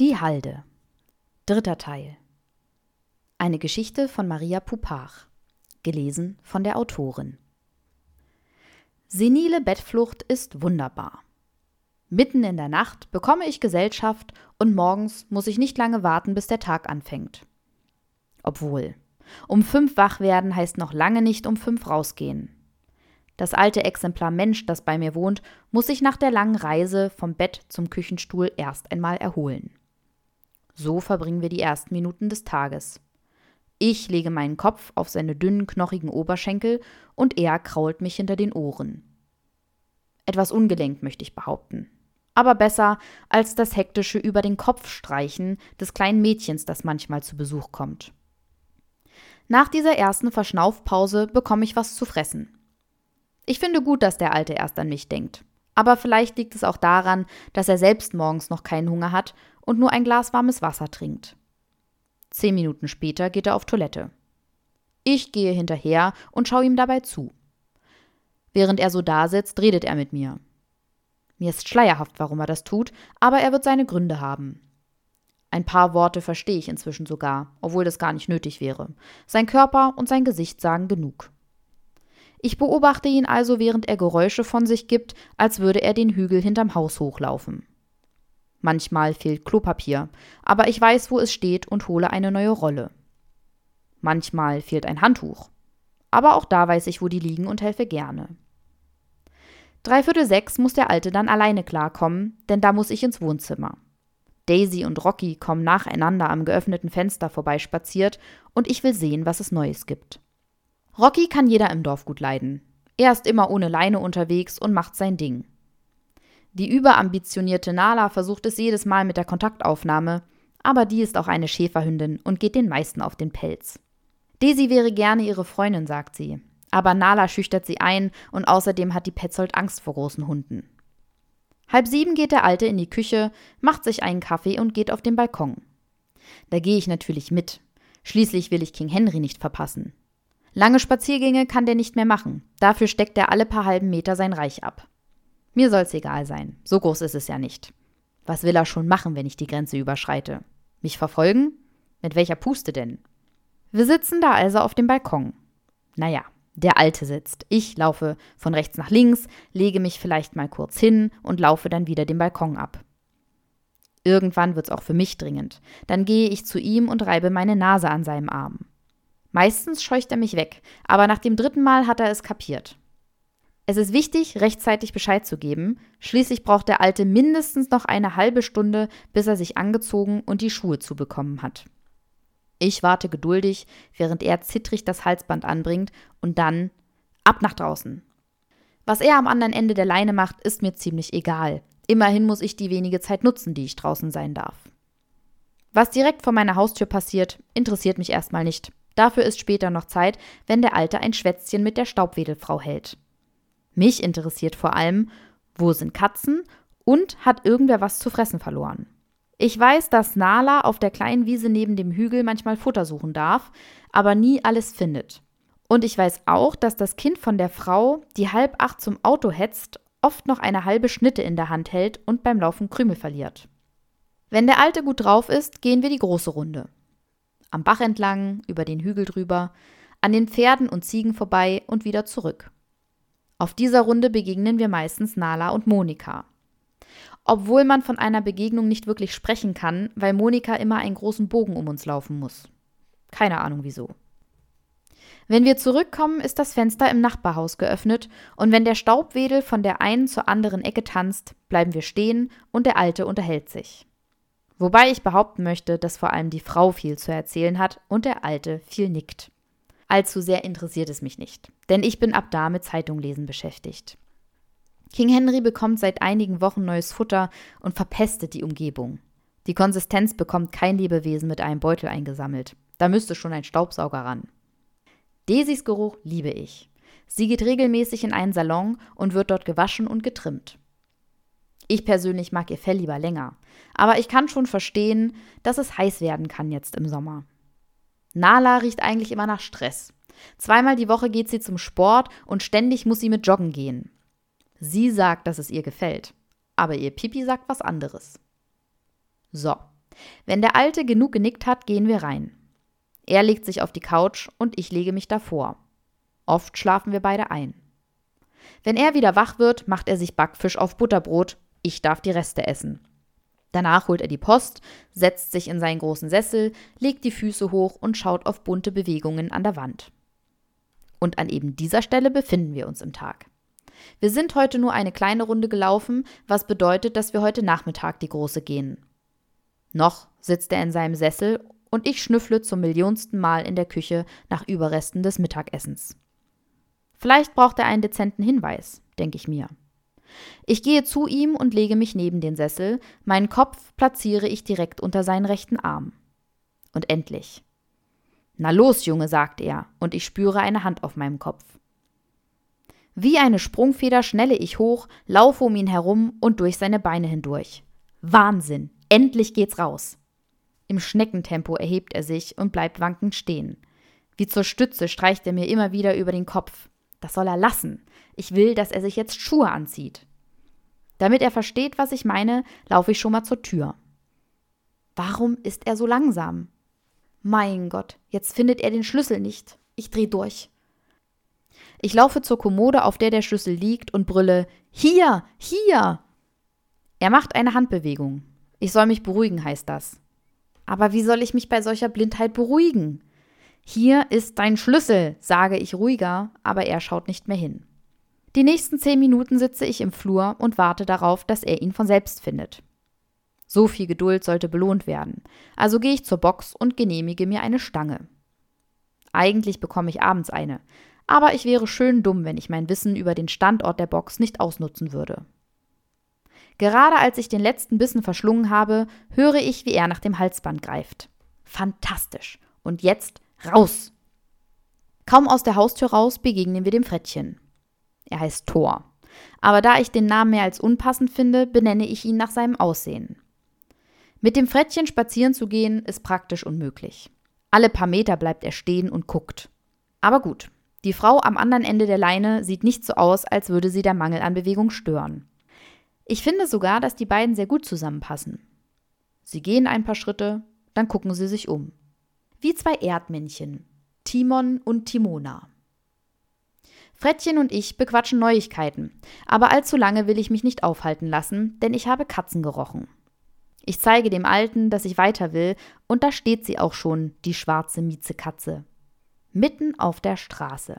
Die Halde. Dritter Teil. Eine Geschichte von Maria Pupach. Gelesen von der Autorin. Senile Bettflucht ist wunderbar. Mitten in der Nacht bekomme ich Gesellschaft und morgens muss ich nicht lange warten, bis der Tag anfängt. Obwohl, um fünf wach werden heißt noch lange nicht um fünf rausgehen. Das alte Exemplar Mensch, das bei mir wohnt, muss sich nach der langen Reise vom Bett zum Küchenstuhl erst einmal erholen. So verbringen wir die ersten Minuten des Tages. Ich lege meinen Kopf auf seine dünnen, knochigen Oberschenkel und er krault mich hinter den Ohren. Etwas ungelenkt möchte ich behaupten. Aber besser als das hektische über den Kopf streichen des kleinen Mädchens, das manchmal zu Besuch kommt. Nach dieser ersten Verschnaufpause bekomme ich was zu fressen. Ich finde gut, dass der Alte erst an mich denkt. Aber vielleicht liegt es auch daran, dass er selbst morgens noch keinen Hunger hat und nur ein Glas warmes Wasser trinkt. Zehn Minuten später geht er auf Toilette. Ich gehe hinterher und schaue ihm dabei zu. Während er so dasitzt, redet er mit mir. Mir ist schleierhaft, warum er das tut, aber er wird seine Gründe haben. Ein paar Worte verstehe ich inzwischen sogar, obwohl das gar nicht nötig wäre. Sein Körper und sein Gesicht sagen genug. Ich beobachte ihn also, während er Geräusche von sich gibt, als würde er den Hügel hinterm Haus hochlaufen. Manchmal fehlt Klopapier, aber ich weiß, wo es steht und hole eine neue Rolle. Manchmal fehlt ein Handtuch, aber auch da weiß ich, wo die liegen und helfe gerne. Dreiviertel sechs muss der Alte dann alleine klarkommen, denn da muss ich ins Wohnzimmer. Daisy und Rocky kommen nacheinander am geöffneten Fenster vorbeispaziert und ich will sehen, was es Neues gibt. Rocky kann jeder im Dorf gut leiden. Er ist immer ohne Leine unterwegs und macht sein Ding. Die überambitionierte Nala versucht es jedes Mal mit der Kontaktaufnahme, aber die ist auch eine Schäferhündin und geht den meisten auf den Pelz. Daisy wäre gerne ihre Freundin, sagt sie. Aber Nala schüchtert sie ein und außerdem hat die Petzold Angst vor großen Hunden. Halb sieben geht der Alte in die Küche, macht sich einen Kaffee und geht auf den Balkon. Da gehe ich natürlich mit. Schließlich will ich King Henry nicht verpassen. Lange Spaziergänge kann der nicht mehr machen. Dafür steckt er alle paar halben Meter sein Reich ab. Mir soll's egal sein. So groß ist es ja nicht. Was will er schon machen, wenn ich die Grenze überschreite? Mich verfolgen? Mit welcher Puste denn? Wir sitzen da also auf dem Balkon. Naja, der Alte sitzt. Ich laufe von rechts nach links, lege mich vielleicht mal kurz hin und laufe dann wieder den Balkon ab. Irgendwann wird's auch für mich dringend. Dann gehe ich zu ihm und reibe meine Nase an seinem Arm. Meistens scheucht er mich weg, aber nach dem dritten Mal hat er es kapiert. Es ist wichtig, rechtzeitig Bescheid zu geben. Schließlich braucht der Alte mindestens noch eine halbe Stunde, bis er sich angezogen und die Schuhe zubekommen hat. Ich warte geduldig, während er zittrig das Halsband anbringt und dann ab nach draußen. Was er am anderen Ende der Leine macht, ist mir ziemlich egal. Immerhin muss ich die wenige Zeit nutzen, die ich draußen sein darf. Was direkt vor meiner Haustür passiert, interessiert mich erstmal nicht. Dafür ist später noch Zeit, wenn der Alte ein Schwätzchen mit der Staubwedelfrau hält. Mich interessiert vor allem, wo sind Katzen und hat irgendwer was zu fressen verloren. Ich weiß, dass Nala auf der kleinen Wiese neben dem Hügel manchmal Futter suchen darf, aber nie alles findet. Und ich weiß auch, dass das Kind von der Frau, die halb acht zum Auto hetzt, oft noch eine halbe Schnitte in der Hand hält und beim Laufen Krümel verliert. Wenn der Alte gut drauf ist, gehen wir die große Runde. Am Bach entlang, über den Hügel drüber, an den Pferden und Ziegen vorbei und wieder zurück. Auf dieser Runde begegnen wir meistens Nala und Monika obwohl man von einer Begegnung nicht wirklich sprechen kann, weil Monika immer einen großen Bogen um uns laufen muss. Keine Ahnung wieso. Wenn wir zurückkommen, ist das Fenster im Nachbarhaus geöffnet und wenn der Staubwedel von der einen zur anderen Ecke tanzt, bleiben wir stehen und der Alte unterhält sich. Wobei ich behaupten möchte, dass vor allem die Frau viel zu erzählen hat und der Alte viel nickt. Allzu sehr interessiert es mich nicht, denn ich bin ab da mit Zeitunglesen beschäftigt. King Henry bekommt seit einigen Wochen neues Futter und verpestet die Umgebung. Die Konsistenz bekommt kein Lebewesen mit einem Beutel eingesammelt. Da müsste schon ein Staubsauger ran. Daisys Geruch liebe ich. Sie geht regelmäßig in einen Salon und wird dort gewaschen und getrimmt. Ich persönlich mag ihr Fell lieber länger, aber ich kann schon verstehen, dass es heiß werden kann jetzt im Sommer. Nala riecht eigentlich immer nach Stress. Zweimal die Woche geht sie zum Sport und ständig muss sie mit Joggen gehen. Sie sagt, dass es ihr gefällt, aber ihr Pipi sagt was anderes. So, Wenn der Alte genug genickt hat, gehen wir rein. Er legt sich auf die Couch und ich lege mich davor. Oft schlafen wir beide ein. Wenn er wieder wach wird, macht er sich Backfisch auf Butterbrot, ich darf die Reste essen. Danach holt er die Post, setzt sich in seinen großen Sessel, legt die Füße hoch und schaut auf bunte Bewegungen an der Wand. Und an eben dieser Stelle befinden wir uns im Tag. Wir sind heute nur eine kleine Runde gelaufen, was bedeutet, dass wir heute Nachmittag die große gehen. Noch sitzt er in seinem Sessel und ich schnüffle zum millionsten Mal in der Küche nach Überresten des Mittagessens. Vielleicht braucht er einen dezenten Hinweis, denke ich mir. Ich gehe zu ihm und lege mich neben den Sessel, meinen Kopf platziere ich direkt unter seinen rechten Arm. Und endlich. Na los, Junge, sagt er, und ich spüre eine Hand auf meinem Kopf. Wie eine Sprungfeder schnelle ich hoch, laufe um ihn herum und durch seine Beine hindurch. Wahnsinn! Endlich geht's raus! Im Schneckentempo erhebt er sich und bleibt wankend stehen. Wie zur Stütze streicht er mir immer wieder über den Kopf. Das soll er lassen. Ich will, dass er sich jetzt Schuhe anzieht. Damit er versteht, was ich meine, laufe ich schon mal zur Tür. Warum ist er so langsam? Mein Gott, jetzt findet er den Schlüssel nicht. Ich dreh durch. Ich laufe zur Kommode, auf der der Schlüssel liegt, und brülle Hier, hier. Er macht eine Handbewegung. Ich soll mich beruhigen, heißt das. Aber wie soll ich mich bei solcher Blindheit beruhigen? Hier ist dein Schlüssel, sage ich ruhiger, aber er schaut nicht mehr hin. Die nächsten zehn Minuten sitze ich im Flur und warte darauf, dass er ihn von selbst findet. So viel Geduld sollte belohnt werden, also gehe ich zur Box und genehmige mir eine Stange. Eigentlich bekomme ich abends eine, aber ich wäre schön dumm, wenn ich mein Wissen über den Standort der Box nicht ausnutzen würde. Gerade als ich den letzten Bissen verschlungen habe, höre ich, wie er nach dem Halsband greift. Fantastisch. Und jetzt raus! Kaum aus der Haustür raus begegnen wir dem Frettchen. Er heißt Thor. Aber da ich den Namen mehr als unpassend finde, benenne ich ihn nach seinem Aussehen. Mit dem Frettchen spazieren zu gehen, ist praktisch unmöglich. Alle paar Meter bleibt er stehen und guckt. Aber gut, die Frau am anderen Ende der Leine sieht nicht so aus, als würde sie der Mangel an Bewegung stören. Ich finde sogar, dass die beiden sehr gut zusammenpassen. Sie gehen ein paar Schritte, dann gucken sie sich um. Wie zwei Erdmännchen, Timon und Timona. Frettchen und ich bequatschen Neuigkeiten, aber allzu lange will ich mich nicht aufhalten lassen, denn ich habe Katzen gerochen. Ich zeige dem Alten, dass ich weiter will, und da steht sie auch schon, die schwarze Miezekatze. Mitten auf der Straße.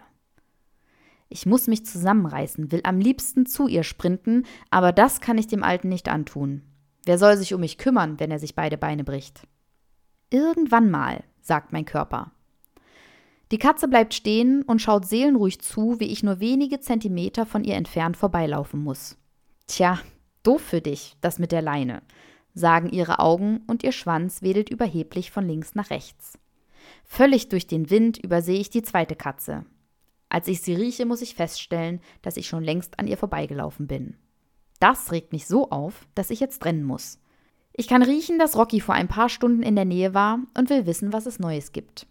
Ich muss mich zusammenreißen, will am liebsten zu ihr sprinten, aber das kann ich dem Alten nicht antun. Wer soll sich um mich kümmern, wenn er sich beide Beine bricht? Irgendwann mal, sagt mein Körper. Die Katze bleibt stehen und schaut seelenruhig zu, wie ich nur wenige Zentimeter von ihr entfernt vorbeilaufen muss. Tja, doof für dich, das mit der Leine, sagen ihre Augen und ihr Schwanz wedelt überheblich von links nach rechts. Völlig durch den Wind übersehe ich die zweite Katze. Als ich sie rieche, muss ich feststellen, dass ich schon längst an ihr vorbeigelaufen bin. Das regt mich so auf, dass ich jetzt rennen muss. Ich kann riechen, dass Rocky vor ein paar Stunden in der Nähe war und will wissen, was es Neues gibt.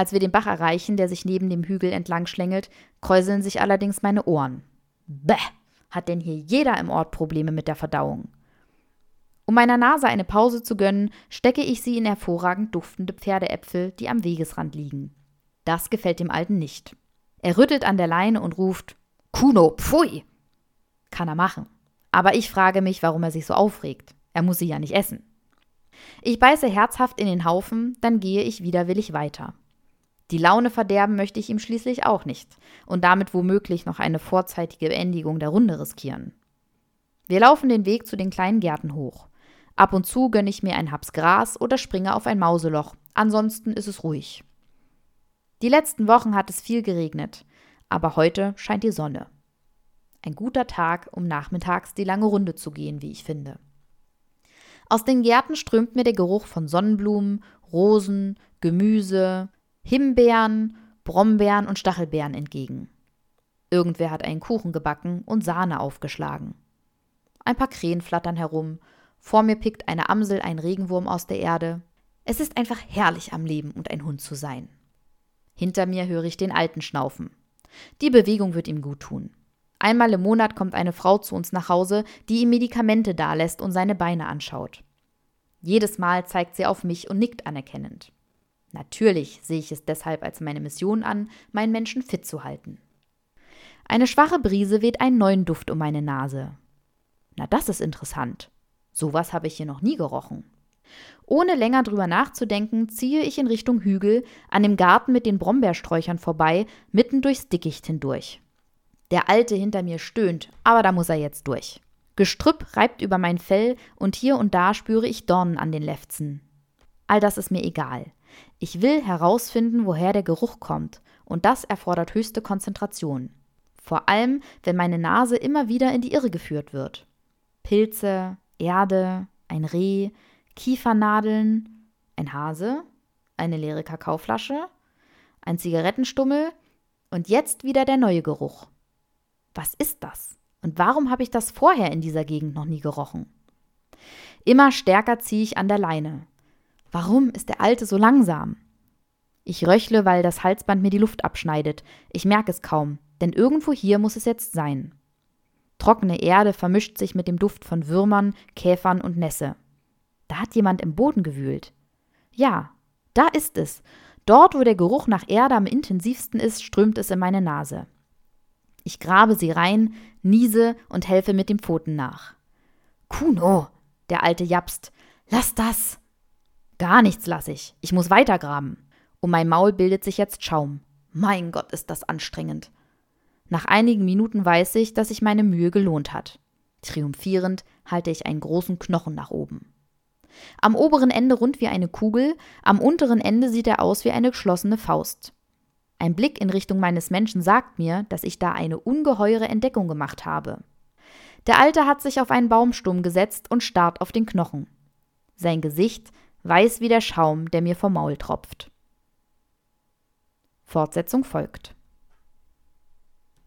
Als wir den Bach erreichen, der sich neben dem Hügel entlang schlängelt, kräuseln sich allerdings meine Ohren. Bäh! Hat denn hier jeder im Ort Probleme mit der Verdauung? Um meiner Nase eine Pause zu gönnen, stecke ich sie in hervorragend duftende Pferdeäpfel, die am Wegesrand liegen. Das gefällt dem Alten nicht. Er rüttelt an der Leine und ruft: Kuno, pfui! Kann er machen. Aber ich frage mich, warum er sich so aufregt. Er muss sie ja nicht essen. Ich beiße herzhaft in den Haufen, dann gehe ich widerwillig weiter. Die Laune verderben möchte ich ihm schließlich auch nicht und damit womöglich noch eine vorzeitige Beendigung der Runde riskieren. Wir laufen den Weg zu den kleinen Gärten hoch. Ab und zu gönne ich mir ein Haps Gras oder springe auf ein Mauseloch, ansonsten ist es ruhig. Die letzten Wochen hat es viel geregnet, aber heute scheint die Sonne. Ein guter Tag, um nachmittags die lange Runde zu gehen, wie ich finde. Aus den Gärten strömt mir der Geruch von Sonnenblumen, Rosen, Gemüse, Himbeeren, Brombeeren und Stachelbeeren entgegen. Irgendwer hat einen Kuchen gebacken und Sahne aufgeschlagen. Ein paar Krähen flattern herum, vor mir pickt eine Amsel einen Regenwurm aus der Erde. Es ist einfach herrlich am Leben und ein Hund zu sein. Hinter mir höre ich den Alten schnaufen. Die Bewegung wird ihm gut tun. Einmal im Monat kommt eine Frau zu uns nach Hause, die ihm Medikamente dalässt und seine Beine anschaut. Jedes Mal zeigt sie auf mich und nickt anerkennend. Natürlich sehe ich es deshalb als meine Mission an, meinen Menschen fit zu halten. Eine schwache Brise weht einen neuen Duft um meine Nase. Na, das ist interessant. Sowas habe ich hier noch nie gerochen. Ohne länger drüber nachzudenken, ziehe ich in Richtung Hügel, an dem Garten mit den Brombeersträuchern vorbei, mitten durchs Dickicht hindurch. Der Alte hinter mir stöhnt, aber da muss er jetzt durch. Gestrüpp reibt über mein Fell und hier und da spüre ich Dornen an den Lefzen. All das ist mir egal. Ich will herausfinden, woher der Geruch kommt, und das erfordert höchste Konzentration. Vor allem, wenn meine Nase immer wieder in die Irre geführt wird. Pilze, Erde, ein Reh, Kiefernadeln, ein Hase, eine leere Kakaoflasche, ein Zigarettenstummel und jetzt wieder der neue Geruch. Was ist das? Und warum habe ich das vorher in dieser Gegend noch nie gerochen? Immer stärker ziehe ich an der Leine. Warum ist der Alte so langsam? Ich röchle, weil das Halsband mir die Luft abschneidet. Ich merke es kaum, denn irgendwo hier muss es jetzt sein. Trockene Erde vermischt sich mit dem Duft von Würmern, Käfern und Nässe. Da hat jemand im Boden gewühlt. Ja, da ist es. Dort, wo der Geruch nach Erde am intensivsten ist, strömt es in meine Nase. Ich grabe sie rein, niese und helfe mit den Pfoten nach. Kuno, der Alte japst. Lass das! Gar nichts lass ich. Ich muss weitergraben. Um mein Maul bildet sich jetzt Schaum. Mein Gott, ist das anstrengend. Nach einigen Minuten weiß ich, dass sich meine Mühe gelohnt hat. Triumphierend halte ich einen großen Knochen nach oben. Am oberen Ende rund wie eine Kugel, am unteren Ende sieht er aus wie eine geschlossene Faust. Ein Blick in Richtung meines Menschen sagt mir, dass ich da eine ungeheure Entdeckung gemacht habe. Der Alte hat sich auf einen Baumstumm gesetzt und starrt auf den Knochen. Sein Gesicht weiß wie der Schaum, der mir vom Maul tropft. Fortsetzung folgt.